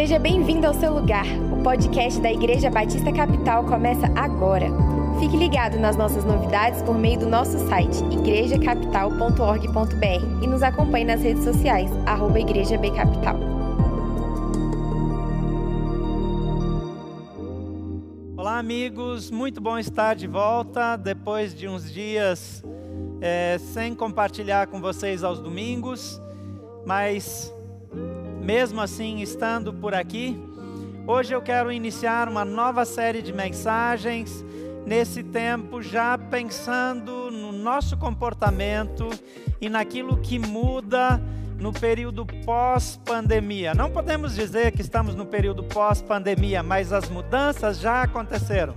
Seja bem-vindo ao seu lugar. O podcast da Igreja Batista Capital começa agora. Fique ligado nas nossas novidades por meio do nosso site igrejacapital.org.br e nos acompanhe nas redes sociais, arroba Igreja B Capital. Olá, amigos. Muito bom estar de volta depois de uns dias é, sem compartilhar com vocês aos domingos, mas mesmo assim estando por aqui, hoje eu quero iniciar uma nova série de mensagens nesse tempo, já pensando no nosso comportamento e naquilo que muda no período pós-pandemia. Não podemos dizer que estamos no período pós-pandemia, mas as mudanças já aconteceram.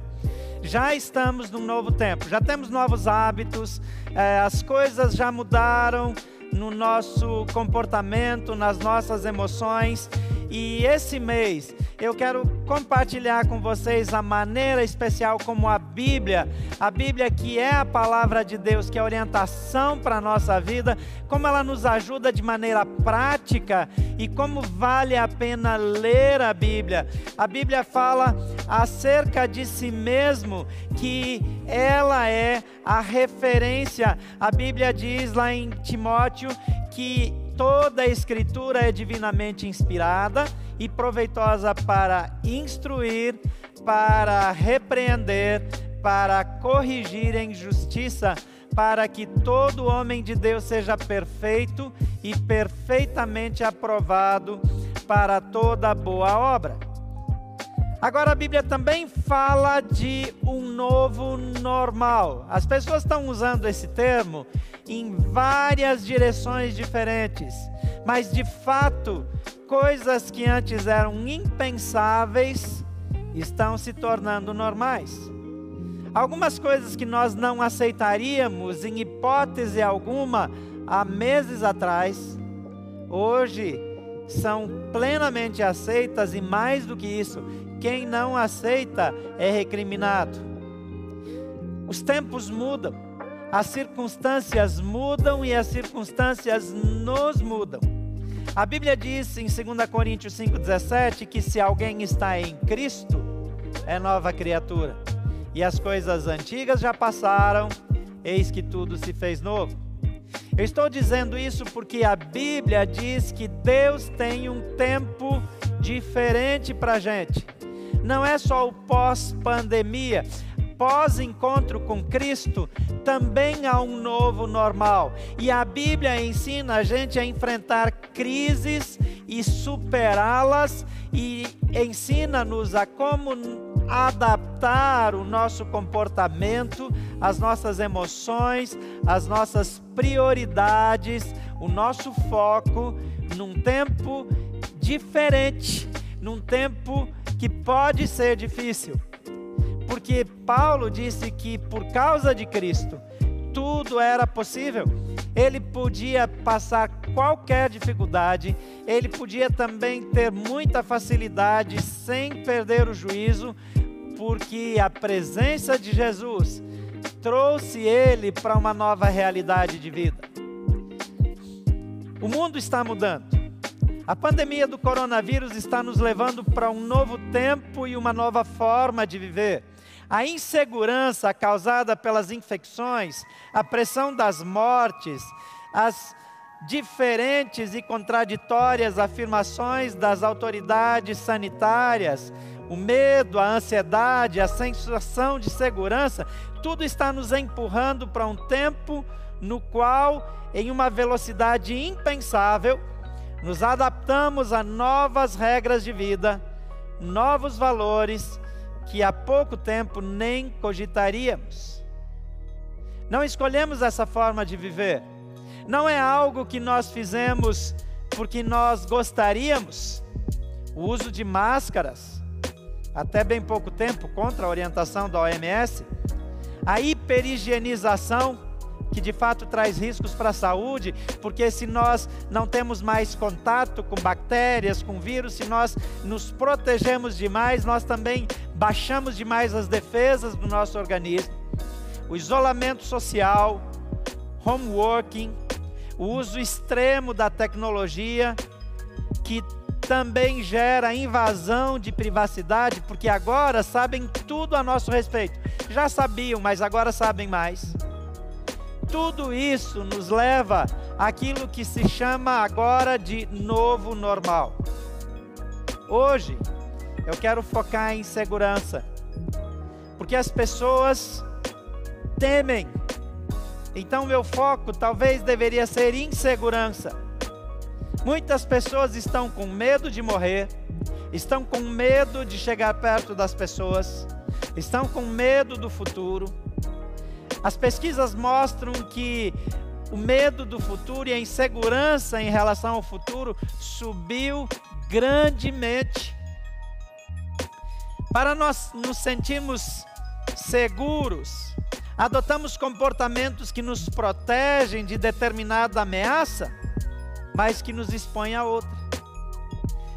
Já estamos num novo tempo, já temos novos hábitos, eh, as coisas já mudaram, no nosso comportamento, nas nossas emoções. E esse mês eu quero compartilhar com vocês a maneira especial como a Bíblia, a Bíblia que é a palavra de Deus, que é a orientação para a nossa vida, como ela nos ajuda de maneira prática e como vale a pena ler a Bíblia. A Bíblia fala acerca de si mesmo que ela é a referência. A Bíblia diz lá em Timóteo que toda a escritura é divinamente inspirada e proveitosa para instruir, para repreender, para corrigir em justiça, para que todo homem de Deus seja perfeito e perfeitamente aprovado para toda boa obra. Agora a Bíblia também fala de um novo normal. As pessoas estão usando esse termo em várias direções diferentes, mas de fato, coisas que antes eram impensáveis estão se tornando normais. Algumas coisas que nós não aceitaríamos em hipótese alguma há meses atrás, hoje são plenamente aceitas e mais do que isso, quem não aceita é recriminado. Os tempos mudam, as circunstâncias mudam e as circunstâncias nos mudam. A Bíblia diz em 2 Coríntios 5,17 que se alguém está em Cristo, é nova criatura. E as coisas antigas já passaram, eis que tudo se fez novo. Eu estou dizendo isso porque a Bíblia diz que Deus tem um tempo diferente para a gente não é só o pós-pandemia. Pós-encontro com Cristo, também há um novo normal. E a Bíblia ensina a gente a enfrentar crises e superá-las, e ensina-nos a como adaptar o nosso comportamento, as nossas emoções, as nossas prioridades, o nosso foco num tempo diferente, num tempo que pode ser difícil. Porque Paulo disse que por causa de Cristo, tudo era possível. Ele podia passar qualquer dificuldade, ele podia também ter muita facilidade sem perder o juízo, porque a presença de Jesus trouxe ele para uma nova realidade de vida. O mundo está mudando. A pandemia do coronavírus está nos levando para um novo tempo e uma nova forma de viver. A insegurança causada pelas infecções, a pressão das mortes, as diferentes e contraditórias afirmações das autoridades sanitárias, o medo, a ansiedade, a sensação de segurança, tudo está nos empurrando para um tempo no qual, em uma velocidade impensável, nos adaptamos a novas regras de vida, novos valores que há pouco tempo nem cogitaríamos. Não escolhemos essa forma de viver. Não é algo que nós fizemos porque nós gostaríamos. O uso de máscaras, até bem pouco tempo, contra a orientação da OMS, a hiperigienização, que de fato traz riscos para a saúde, porque se nós não temos mais contato com bactérias, com vírus, se nós nos protegemos demais, nós também baixamos demais as defesas do nosso organismo. O isolamento social, homeworking, o uso extremo da tecnologia, que também gera invasão de privacidade, porque agora sabem tudo a nosso respeito. Já sabiam, mas agora sabem mais. Tudo isso nos leva àquilo que se chama agora de novo normal. Hoje, eu quero focar em segurança, porque as pessoas temem. Então, meu foco talvez deveria ser insegurança. Muitas pessoas estão com medo de morrer, estão com medo de chegar perto das pessoas, estão com medo do futuro. As pesquisas mostram que o medo do futuro e a insegurança em relação ao futuro subiu grandemente. Para nós nos sentirmos seguros, adotamos comportamentos que nos protegem de determinada ameaça mas que nos expõe a outra.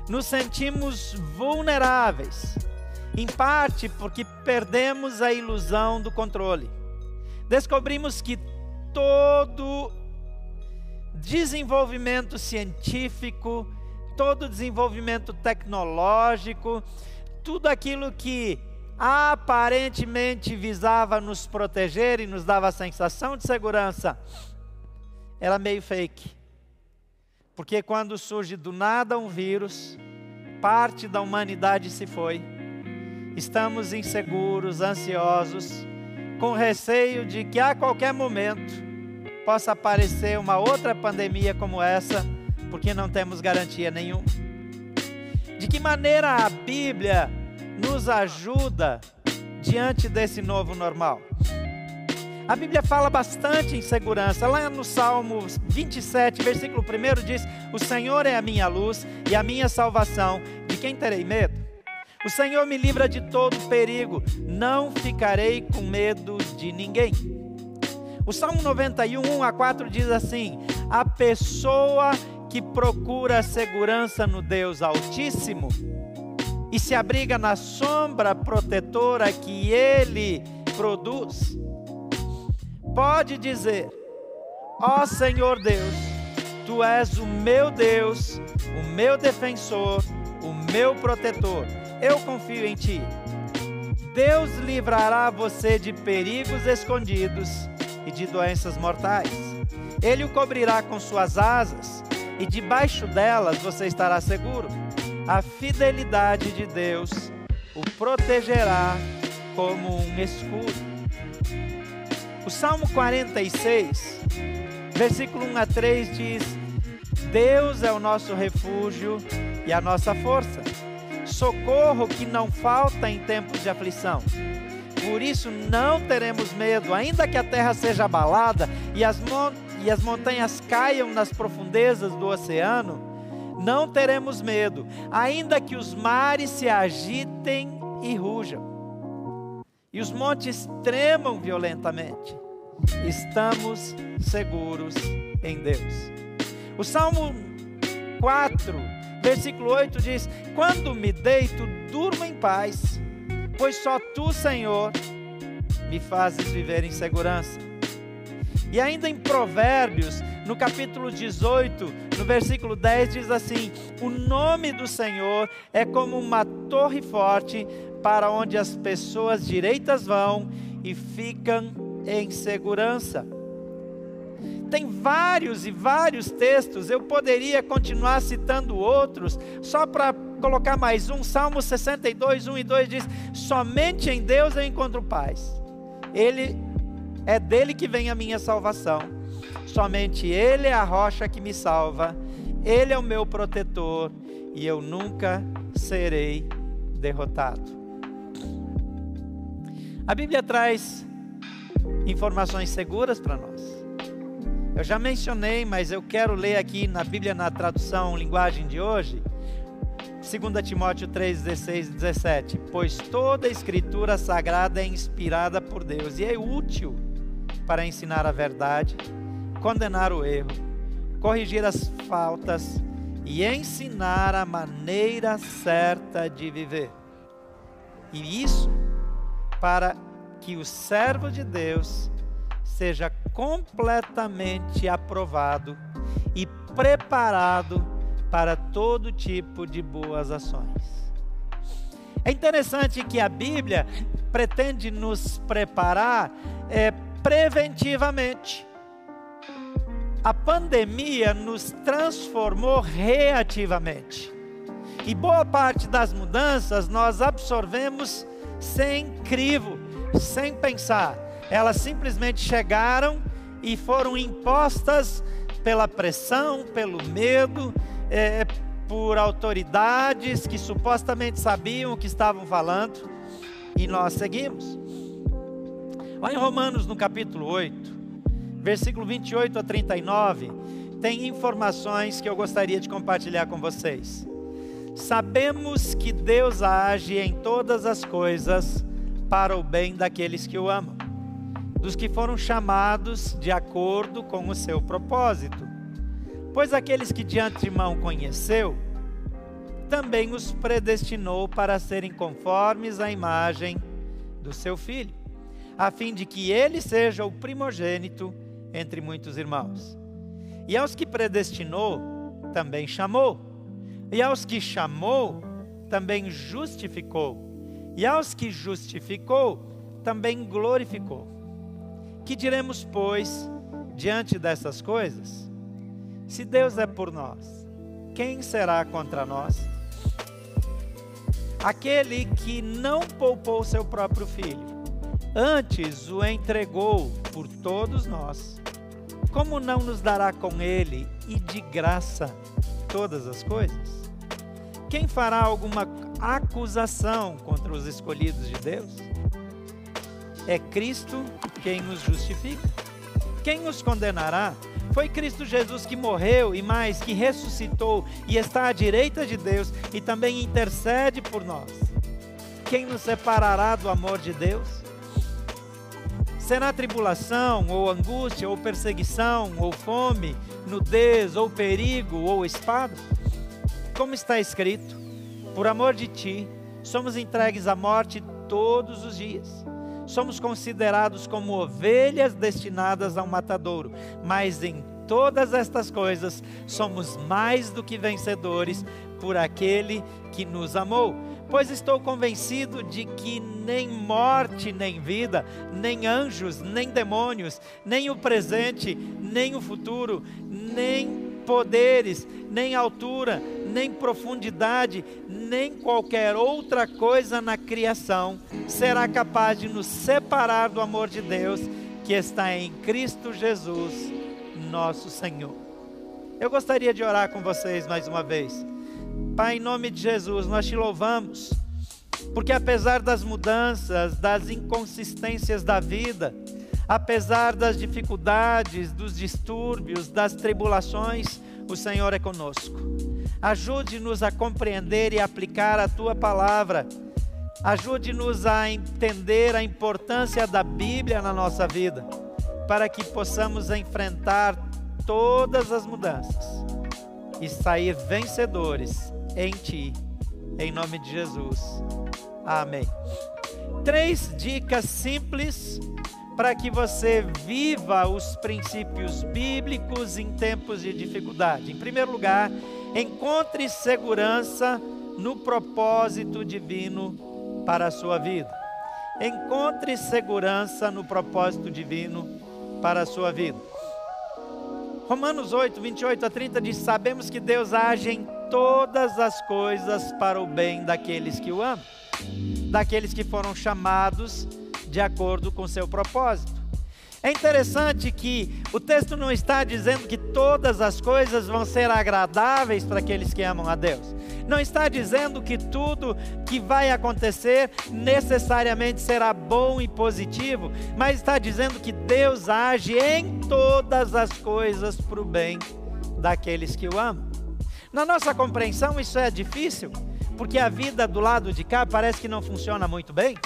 Nos sentimos vulneráveis, em parte porque perdemos a ilusão do controle. Descobrimos que todo desenvolvimento científico, todo desenvolvimento tecnológico, tudo aquilo que aparentemente visava nos proteger e nos dava a sensação de segurança, era meio fake. Porque quando surge do nada um vírus, parte da humanidade se foi. Estamos inseguros, ansiosos, com receio de que a qualquer momento possa aparecer uma outra pandemia como essa, porque não temos garantia nenhuma. De que maneira a Bíblia nos ajuda diante desse novo normal? A Bíblia fala bastante em segurança. Lá no Salmo 27, versículo 1 diz: O Senhor é a minha luz e a minha salvação. De quem terei medo? O Senhor me livra de todo perigo. Não ficarei com medo de ninguém. O Salmo 91, 1 a 4 diz assim: A pessoa que procura segurança no Deus Altíssimo e se abriga na sombra protetora que Ele produz pode dizer: Ó oh Senhor Deus, tu és o meu Deus, o meu defensor, o meu protetor. Eu confio em ti. Deus livrará você de perigos escondidos e de doenças mortais. Ele o cobrirá com suas asas e debaixo delas você estará seguro. A fidelidade de Deus o protegerá como um escudo. O Salmo 46, versículo 1 a 3 diz: Deus é o nosso refúgio e a nossa força, socorro que não falta em tempos de aflição. Por isso não teremos medo, ainda que a terra seja abalada e as, e as montanhas caiam nas profundezas do oceano, não teremos medo, ainda que os mares se agitem e rujam e os montes tremam violentamente, estamos seguros em Deus. O Salmo 4, versículo 8 diz: Quando me deito, durmo em paz, pois só tu, Senhor, me fazes viver em segurança. E ainda em Provérbios, no capítulo 18, no versículo 10, diz assim: O nome do Senhor é como uma torre forte para onde as pessoas direitas vão e ficam em segurança. Tem vários e vários textos, eu poderia continuar citando outros, só para colocar mais um. Salmo 62, 1 e 2 diz: Somente em Deus eu encontro paz. Ele é dele que vem a minha salvação. Somente Ele é a rocha que me salva. Ele é o meu protetor e eu nunca serei derrotado. A Bíblia traz informações seguras para nós. Eu já mencionei, mas eu quero ler aqui na Bíblia na tradução linguagem de hoje, 2 Timóteo 3, 16 e 17. Pois toda escritura sagrada é inspirada por Deus e é útil para ensinar a verdade, condenar o erro, corrigir as faltas e ensinar a maneira certa de viver. E isso para que o servo de Deus seja completamente aprovado e preparado para todo tipo de boas ações. É interessante que a Bíblia pretende nos preparar é, preventivamente. A pandemia nos transformou reativamente. E boa parte das mudanças nós absorvemos sem crivo, sem pensar. Elas simplesmente chegaram e foram impostas pela pressão, pelo medo, é, por autoridades que supostamente sabiam o que estavam falando, e nós seguimos. Lá em Romanos, no capítulo 8, versículo 28 a 39, tem informações que eu gostaria de compartilhar com vocês. Sabemos que Deus age em todas as coisas para o bem daqueles que o amam, dos que foram chamados de acordo com o seu propósito. Pois aqueles que de antemão conheceu, também os predestinou para serem conformes à imagem do seu filho, a fim de que ele seja o primogênito entre muitos irmãos. E aos que predestinou, também chamou. E aos que chamou, também justificou. E aos que justificou, também glorificou. Que diremos, pois, diante dessas coisas? Se Deus é por nós, quem será contra nós? Aquele que não poupou seu próprio filho, antes o entregou por todos nós, como não nos dará com ele e de graça todas as coisas? Quem fará alguma acusação contra os escolhidos de Deus? É Cristo quem os justifica. Quem os condenará? Foi Cristo Jesus que morreu e mais, que ressuscitou e está à direita de Deus e também intercede por nós. Quem nos separará do amor de Deus? Será tribulação, ou angústia, ou perseguição, ou fome, nudez, ou perigo, ou espada? Como está escrito: Por amor de ti, somos entregues à morte todos os dias somos considerados como ovelhas destinadas ao matadouro, mas em todas estas coisas somos mais do que vencedores por aquele que nos amou. Pois estou convencido de que nem morte, nem vida, nem anjos, nem demônios, nem o presente, nem o futuro, nem poderes, nem altura, nem profundidade, nem qualquer outra coisa na criação será capaz de nos separar do amor de Deus que está em Cristo Jesus, nosso Senhor. Eu gostaria de orar com vocês mais uma vez. Pai, em nome de Jesus, nós te louvamos, porque apesar das mudanças, das inconsistências da vida, apesar das dificuldades, dos distúrbios, das tribulações, o Senhor é conosco. Ajude-nos a compreender e aplicar a tua palavra. Ajude-nos a entender a importância da Bíblia na nossa vida, para que possamos enfrentar todas as mudanças e sair vencedores em Ti, em nome de Jesus. Amém. Três dicas simples para que você viva os princípios bíblicos em tempos de dificuldade. Em primeiro lugar, encontre segurança no propósito divino para a sua vida. Encontre segurança no propósito divino para a sua vida. Romanos 8, 28 a 30 diz: Sabemos que Deus age em todas as coisas para o bem daqueles que o amam, daqueles que foram chamados de acordo com seu propósito. É interessante que o texto não está dizendo que todas as coisas vão ser agradáveis para aqueles que amam a Deus. Não está dizendo que tudo que vai acontecer necessariamente será bom e positivo, mas está dizendo que Deus age em todas as coisas para o bem daqueles que o amam. Na nossa compreensão, isso é difícil, porque a vida do lado de cá parece que não funciona muito bem.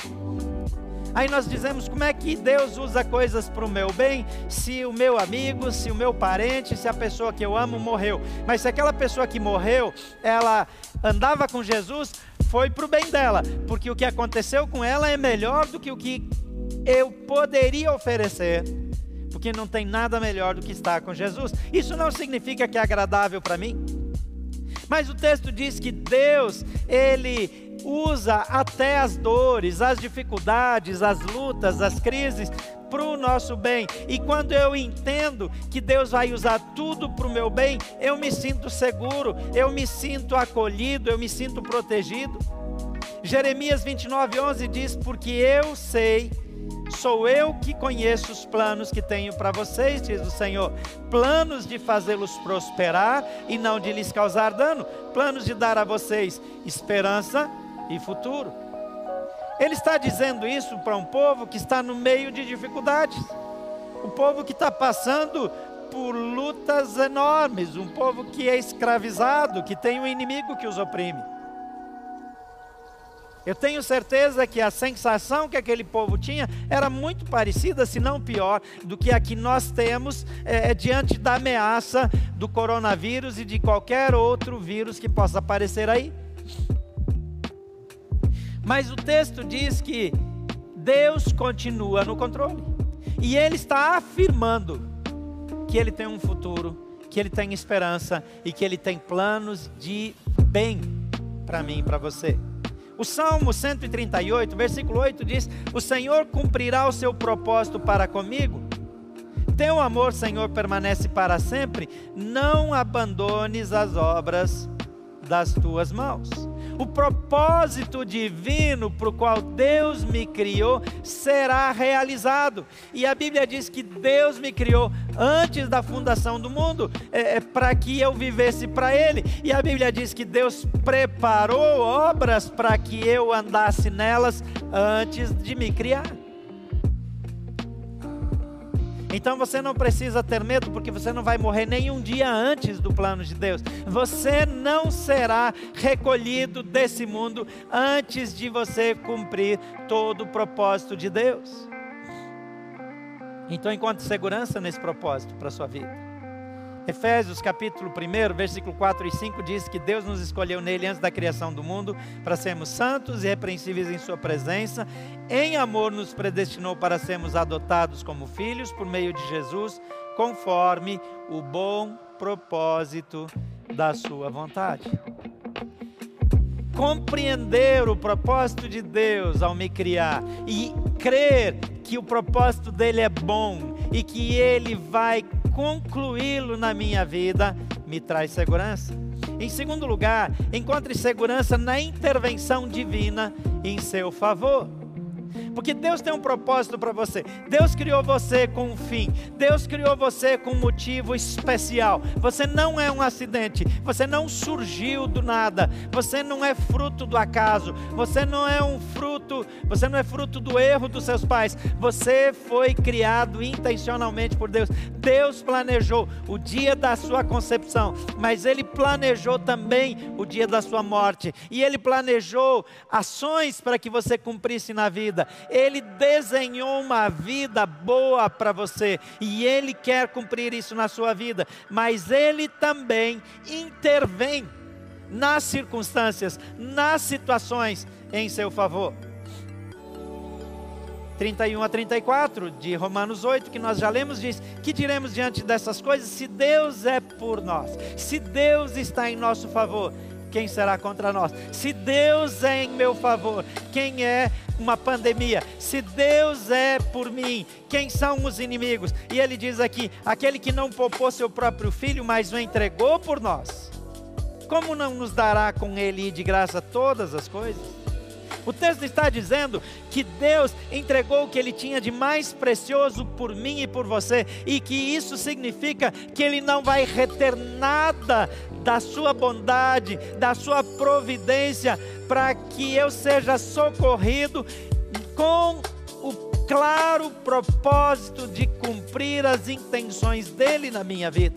Aí nós dizemos como é que Deus usa coisas para o meu bem, se o meu amigo, se o meu parente, se a pessoa que eu amo morreu. Mas se aquela pessoa que morreu, ela andava com Jesus, foi para o bem dela, porque o que aconteceu com ela é melhor do que o que eu poderia oferecer. Porque não tem nada melhor do que estar com Jesus. Isso não significa que é agradável para mim. Mas o texto diz que Deus, ele usa até as dores, as dificuldades, as lutas, as crises para o nosso bem. E quando eu entendo que Deus vai usar tudo para o meu bem, eu me sinto seguro, eu me sinto acolhido, eu me sinto protegido. Jeremias 29, 11 diz: Porque eu sei Sou eu que conheço os planos que tenho para vocês, diz o Senhor. Planos de fazê-los prosperar e não de lhes causar dano. Planos de dar a vocês esperança e futuro. Ele está dizendo isso para um povo que está no meio de dificuldades. O povo que está passando por lutas enormes. Um povo que é escravizado, que tem um inimigo que os oprime. Eu tenho certeza que a sensação que aquele povo tinha era muito parecida, se não pior, do que a que nós temos é, é, diante da ameaça do coronavírus e de qualquer outro vírus que possa aparecer aí. Mas o texto diz que Deus continua no controle. E Ele está afirmando que Ele tem um futuro, que Ele tem esperança e que Ele tem planos de bem para mim e para você. O Salmo 138, versículo 8 diz: O Senhor cumprirá o seu propósito para comigo. Teu amor, Senhor, permanece para sempre. Não abandones as obras das tuas mãos o propósito divino para o qual Deus me criou será realizado. E a Bíblia diz que Deus me criou antes da fundação do mundo, é, é para que eu vivesse para Ele. E a Bíblia diz que Deus preparou obras para que eu andasse nelas antes de me criar. Então você não precisa ter medo, porque você não vai morrer nem um dia antes do plano de Deus. Você não será recolhido desse mundo antes de você cumprir todo o propósito de Deus. Então encontre segurança nesse propósito para a sua vida. Efésios capítulo 1, versículo 4 e 5 diz que Deus nos escolheu nele antes da criação do mundo para sermos santos e repreensíveis em sua presença. Em amor nos predestinou para sermos adotados como filhos por meio de Jesus, conforme o bom propósito da sua vontade. Compreender o propósito de Deus ao me criar e crer que o propósito dele é bom e que ele vai concluí-lo na minha vida me traz segurança. Em segundo lugar, encontre segurança na intervenção divina em seu favor. Porque Deus tem um propósito para você. Deus criou você com um fim. Deus criou você com um motivo especial. Você não é um acidente. Você não surgiu do nada. Você não é fruto do acaso. Você não é um fruto, você não é fruto do erro dos seus pais. Você foi criado intencionalmente por Deus. Deus planejou o dia da sua concepção, mas ele planejou também o dia da sua morte. E ele planejou ações para que você cumprisse na vida. Ele desenhou uma vida boa para você e Ele quer cumprir isso na sua vida, mas Ele também intervém nas circunstâncias, nas situações em seu favor. 31 a 34 de Romanos 8, que nós já lemos, diz: Que diremos diante dessas coisas? Se Deus é por nós, se Deus está em nosso favor, quem será contra nós? Se Deus é em meu favor, quem é uma pandemia? Se Deus é por mim, quem são os inimigos? E ele diz aqui: aquele que não poupou seu próprio filho, mas o entregou por nós, como não nos dará com ele de graça todas as coisas? O texto está dizendo que Deus entregou o que ele tinha de mais precioso por mim e por você, e que isso significa que ele não vai reter nada da sua bondade, da sua providência, para que eu seja socorrido com o claro propósito de cumprir as intenções dele na minha vida.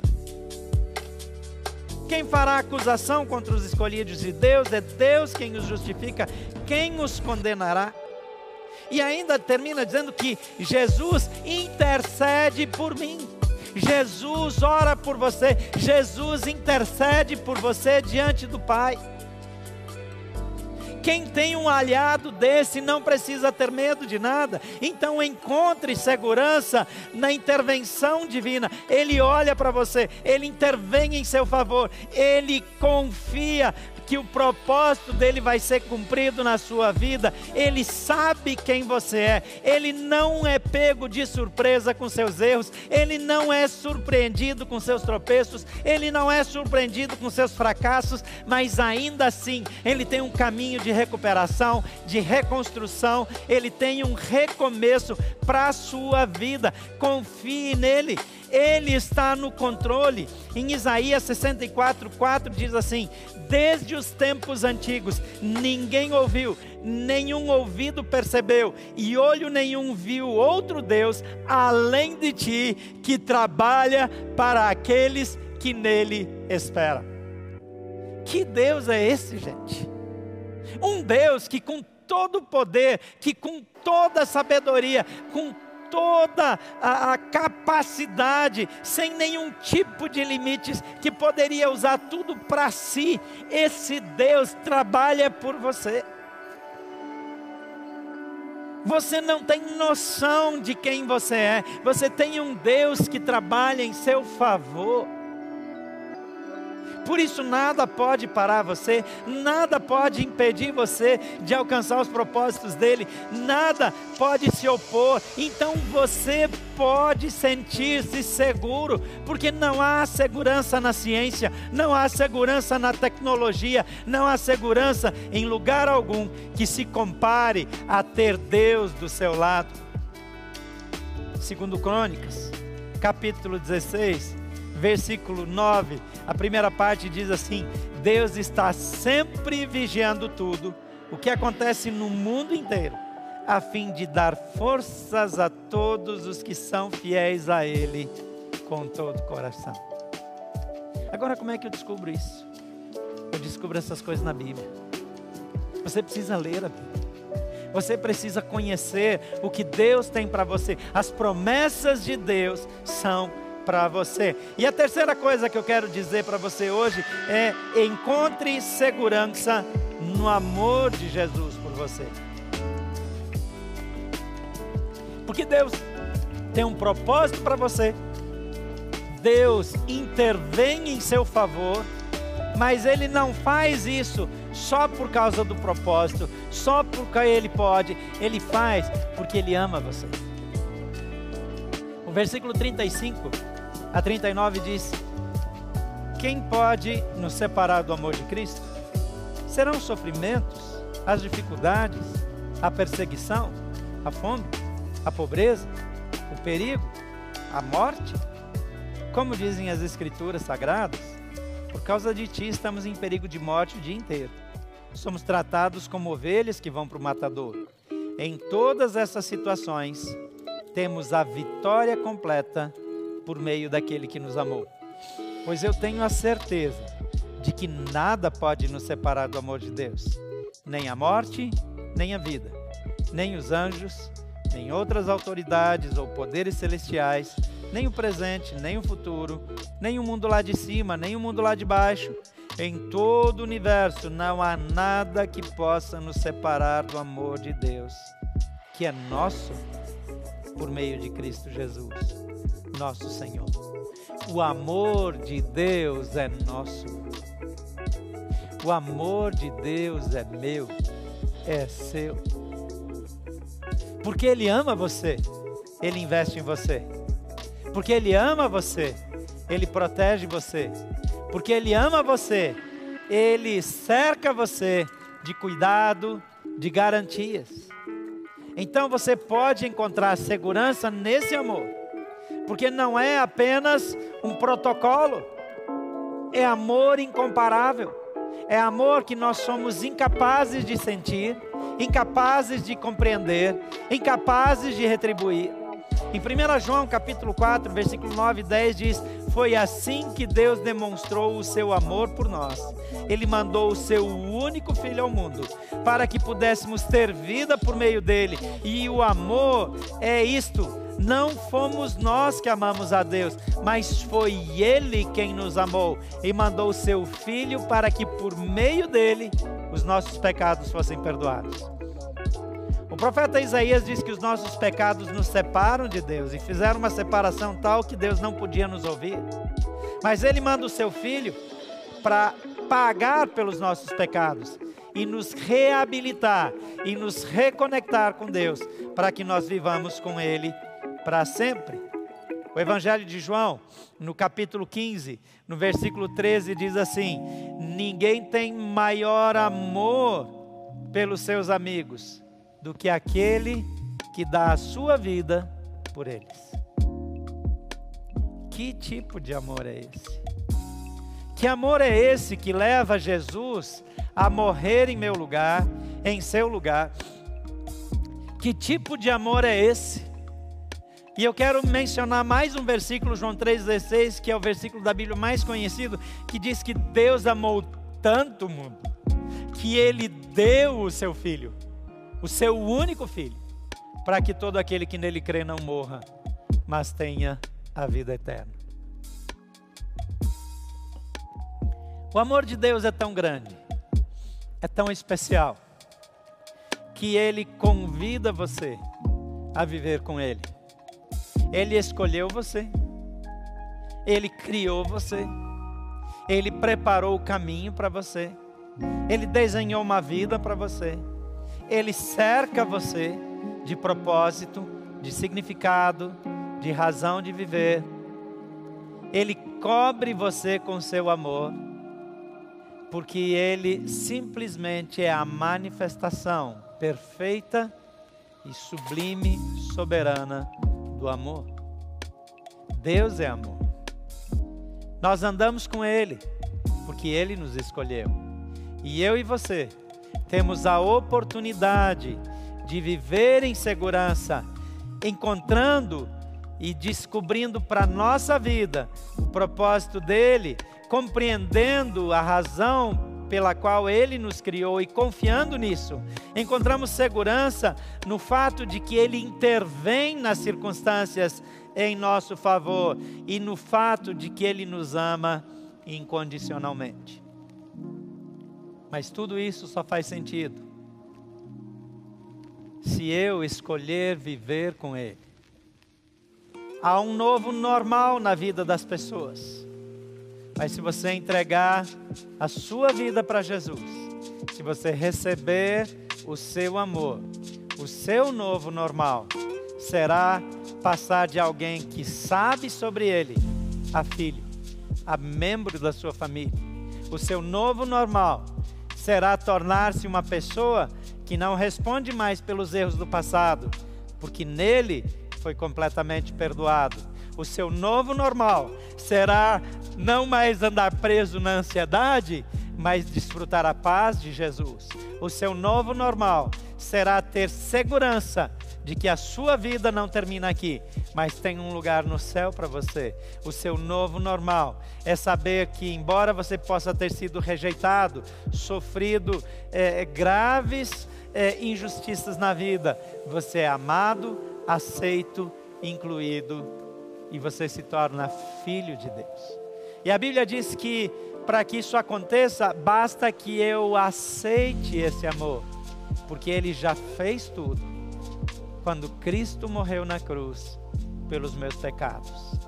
Quem fará acusação contra os escolhidos de Deus? É Deus quem os justifica. Quem os condenará? E ainda termina dizendo que Jesus intercede por mim. Jesus ora por você. Jesus intercede por você diante do Pai. Quem tem um aliado desse não precisa ter medo de nada. Então encontre segurança na intervenção divina. Ele olha para você, ele intervém em seu favor, ele confia que o propósito dele vai ser cumprido na sua vida, ele sabe quem você é, ele não é pego de surpresa com seus erros, ele não é surpreendido com seus tropeços, ele não é surpreendido com seus fracassos, mas ainda assim, ele tem um caminho de recuperação, de reconstrução, ele tem um recomeço para a sua vida. Confie nele. Ele está no controle. Em Isaías 64, 4 diz assim: Desde os tempos antigos, ninguém ouviu, nenhum ouvido percebeu, e olho nenhum viu outro Deus além de ti, que trabalha para aqueles que nele esperam. Que Deus é esse, gente? Um Deus que com todo o poder, que com toda a sabedoria, com toda a, a capacidade, sem nenhum tipo de limites, que poderia usar tudo para si. Esse Deus trabalha por você. Você não tem noção de quem você é. Você tem um Deus que trabalha em seu favor. Por isso, nada pode parar você, nada pode impedir você de alcançar os propósitos dele, nada pode se opor. Então você pode sentir-se seguro, porque não há segurança na ciência, não há segurança na tecnologia, não há segurança em lugar algum que se compare a ter Deus do seu lado. Segundo Crônicas, capítulo 16, versículo 9, a primeira parte diz assim: Deus está sempre vigiando tudo, o que acontece no mundo inteiro, a fim de dar forças a todos os que são fiéis a Ele com todo o coração. Agora, como é que eu descubro isso? Eu descubro essas coisas na Bíblia. Você precisa ler a Bíblia. Você precisa conhecer o que Deus tem para você. As promessas de Deus são para você. E a terceira coisa que eu quero dizer para você hoje é: encontre segurança no amor de Jesus por você. Porque Deus tem um propósito para você. Deus intervém em seu favor, mas Ele não faz isso só por causa do propósito, só porque Ele pode, Ele faz porque Ele ama você. Versículo 35 a 39 diz: Quem pode nos separar do amor de Cristo? Serão os sofrimentos, as dificuldades, a perseguição, a fome, a pobreza, o perigo, a morte? Como dizem as Escrituras Sagradas, por causa de ti estamos em perigo de morte o dia inteiro. Somos tratados como ovelhas que vão para o matador. Em todas essas situações, temos a vitória completa por meio daquele que nos amou. Pois eu tenho a certeza de que nada pode nos separar do amor de Deus, nem a morte, nem a vida, nem os anjos, nem outras autoridades ou poderes celestiais, nem o presente, nem o futuro, nem o mundo lá de cima, nem o mundo lá de baixo. Em todo o universo não há nada que possa nos separar do amor de Deus, que é nosso por meio de Cristo Jesus nosso Senhor. O amor de Deus é nosso. O amor de Deus é meu, é seu. Porque Ele ama você, Ele investe em você. Porque Ele ama você, Ele protege você. Porque Ele ama você, Ele cerca você de cuidado, de garantias. Então você pode encontrar segurança nesse amor. Porque não é apenas um protocolo, é amor incomparável, é amor que nós somos incapazes de sentir, incapazes de compreender, incapazes de retribuir. Em 1 João capítulo 4, versículo 9 e 10 diz: Foi assim que Deus demonstrou o seu amor por nós. Ele mandou o seu único filho ao mundo, para que pudéssemos ter vida por meio dele. E o amor é isto: Não fomos nós que amamos a Deus, mas foi Ele quem nos amou e mandou o seu Filho para que por meio dele os nossos pecados fossem perdoados. O profeta Isaías diz que os nossos pecados nos separam de Deus e fizeram uma separação tal que Deus não podia nos ouvir. Mas Ele manda o seu Filho para pagar pelos nossos pecados e nos reabilitar e nos reconectar com Deus, para que nós vivamos com Ele para sempre. O Evangelho de João, no capítulo 15, no versículo 13, diz assim: Ninguém tem maior amor pelos seus amigos do que aquele que dá a sua vida por eles. Que tipo de amor é esse? Que amor é esse que leva Jesus a morrer em meu lugar, em seu lugar? Que tipo de amor é esse? E eu quero mencionar mais um versículo, João 3,16, que é o versículo da Bíblia mais conhecido, que diz que Deus amou tanto o mundo, que Ele deu o seu Filho, o seu único Filho, para que todo aquele que nele crê não morra, mas tenha a vida eterna. O amor de Deus é tão grande, é tão especial, que Ele convida você a viver com Ele. Ele escolheu você, Ele criou você, Ele preparou o caminho para você, Ele desenhou uma vida para você, Ele cerca você de propósito, de significado, de razão de viver. Ele cobre você com seu amor, porque Ele simplesmente é a manifestação perfeita e sublime, soberana do amor. Deus é amor. Nós andamos com Ele, porque Ele nos escolheu. E eu e você temos a oportunidade de viver em segurança, encontrando e descobrindo para a nossa vida o propósito dele, compreendendo a razão pela qual Ele nos criou e confiando nisso, encontramos segurança no fato de que Ele intervém nas circunstâncias em nosso favor e no fato de que Ele nos ama incondicionalmente. Mas tudo isso só faz sentido se eu escolher viver com Ele. Há um novo normal na vida das pessoas. Mas se você entregar a sua vida para Jesus, se você receber o seu amor, o seu novo normal será passar de alguém que sabe sobre ele a filho, a membro da sua família. O seu novo normal será tornar-se uma pessoa que não responde mais pelos erros do passado, porque nele foi completamente perdoado. O seu novo normal será não mais andar preso na ansiedade, mas desfrutar a paz de Jesus. O seu novo normal será ter segurança de que a sua vida não termina aqui, mas tem um lugar no céu para você. O seu novo normal é saber que, embora você possa ter sido rejeitado, sofrido é, graves é, injustiças na vida, você é amado, aceito, incluído e você se torna filho de Deus. E a Bíblia diz que para que isso aconteça, basta que eu aceite esse amor, porque ele já fez tudo. Quando Cristo morreu na cruz pelos meus pecados.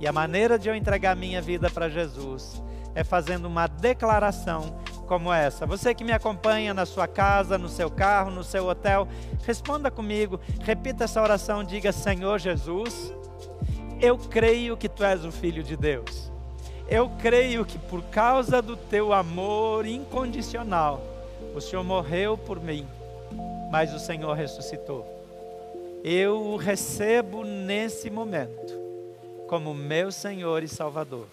E a maneira de eu entregar minha vida para Jesus é fazendo uma declaração como essa. Você que me acompanha na sua casa, no seu carro, no seu hotel, responda comigo, repita essa oração, diga: Senhor Jesus, eu creio que tu és o Filho de Deus. Eu creio que por causa do teu amor incondicional, o Senhor morreu por mim, mas o Senhor ressuscitou. Eu o recebo nesse momento como meu Senhor e Salvador.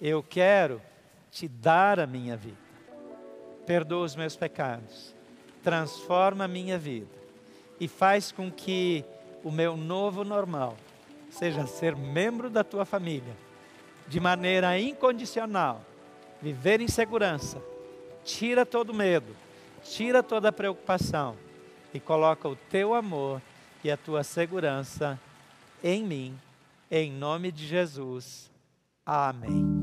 Eu quero te dar a minha vida. Perdoa os meus pecados, transforma a minha vida e faz com que o meu novo normal seja ser membro da tua família de maneira incondicional, viver em segurança, tira todo medo, tira toda preocupação e coloca o teu amor e a tua segurança em mim, em nome de Jesus. Amém.